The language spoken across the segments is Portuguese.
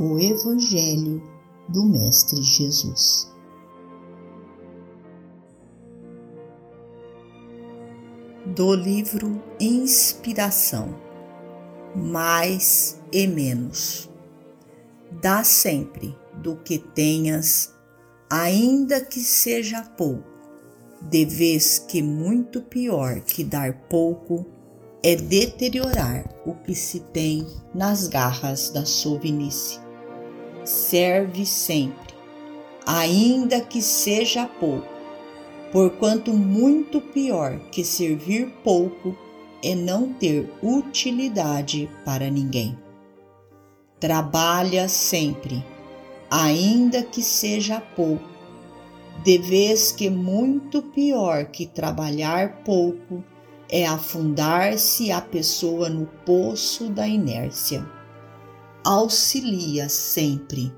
o Evangelho do Mestre Jesus. Do livro Inspiração Mais e Menos. Dá sempre do que tenhas, ainda que seja pouco, de vez que muito pior que dar pouco é deteriorar o que se tem nas garras da sovinice. Serve sempre, ainda que seja pouco, porquanto muito pior que servir pouco é não ter utilidade para ninguém. Trabalha sempre, ainda que seja pouco, de vez que muito pior que trabalhar pouco é afundar-se a pessoa no poço da inércia. Auxilia sempre,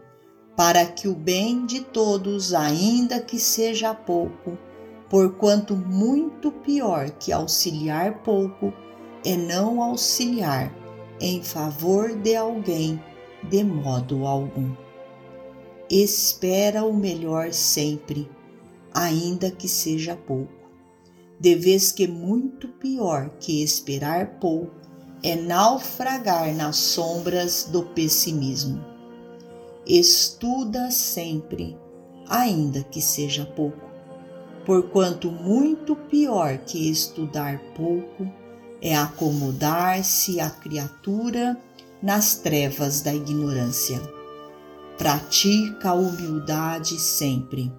para que o bem de todos, ainda que seja pouco, porquanto muito pior que auxiliar pouco é não auxiliar em favor de alguém de modo algum. Espera o melhor sempre, ainda que seja pouco de vez que muito pior que esperar pouco é naufragar nas sombras do pessimismo. Estuda sempre, ainda que seja pouco, porquanto muito pior que estudar pouco é acomodar-se a criatura nas trevas da ignorância. Pratica a humildade sempre,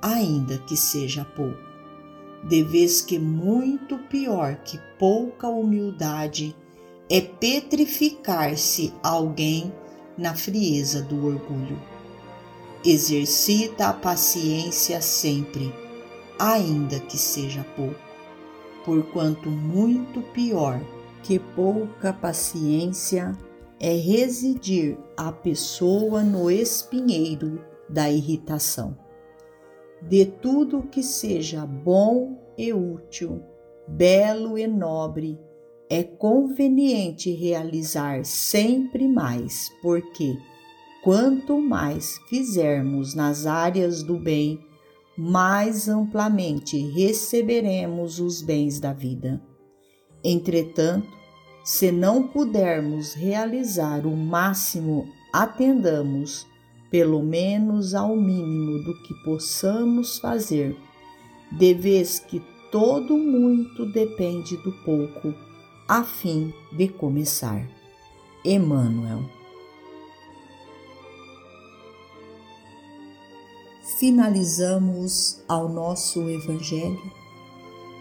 ainda que seja pouco de vez que muito pior que pouca humildade é petrificar-se alguém na frieza do orgulho. Exercita a paciência sempre, ainda que seja pouco, porquanto muito pior que pouca paciência é residir a pessoa no espinheiro da irritação de tudo que seja bom e útil, belo e nobre, é conveniente realizar sempre mais, porque quanto mais fizermos nas áreas do bem, mais amplamente receberemos os bens da vida. Entretanto, se não pudermos realizar o máximo, atendamos pelo menos ao mínimo do que possamos fazer, de vez que todo muito depende do pouco, a fim de começar. Emmanuel. Finalizamos ao nosso Evangelho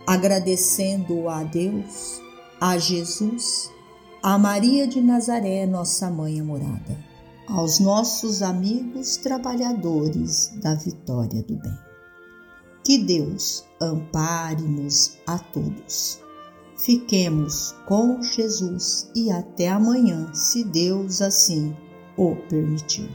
agradecendo a Deus, a Jesus, a Maria de Nazaré, nossa mãe amorada aos nossos amigos trabalhadores da vitória do bem. Que Deus ampare-nos a todos. Fiquemos com Jesus e até amanhã, se Deus assim o permitir.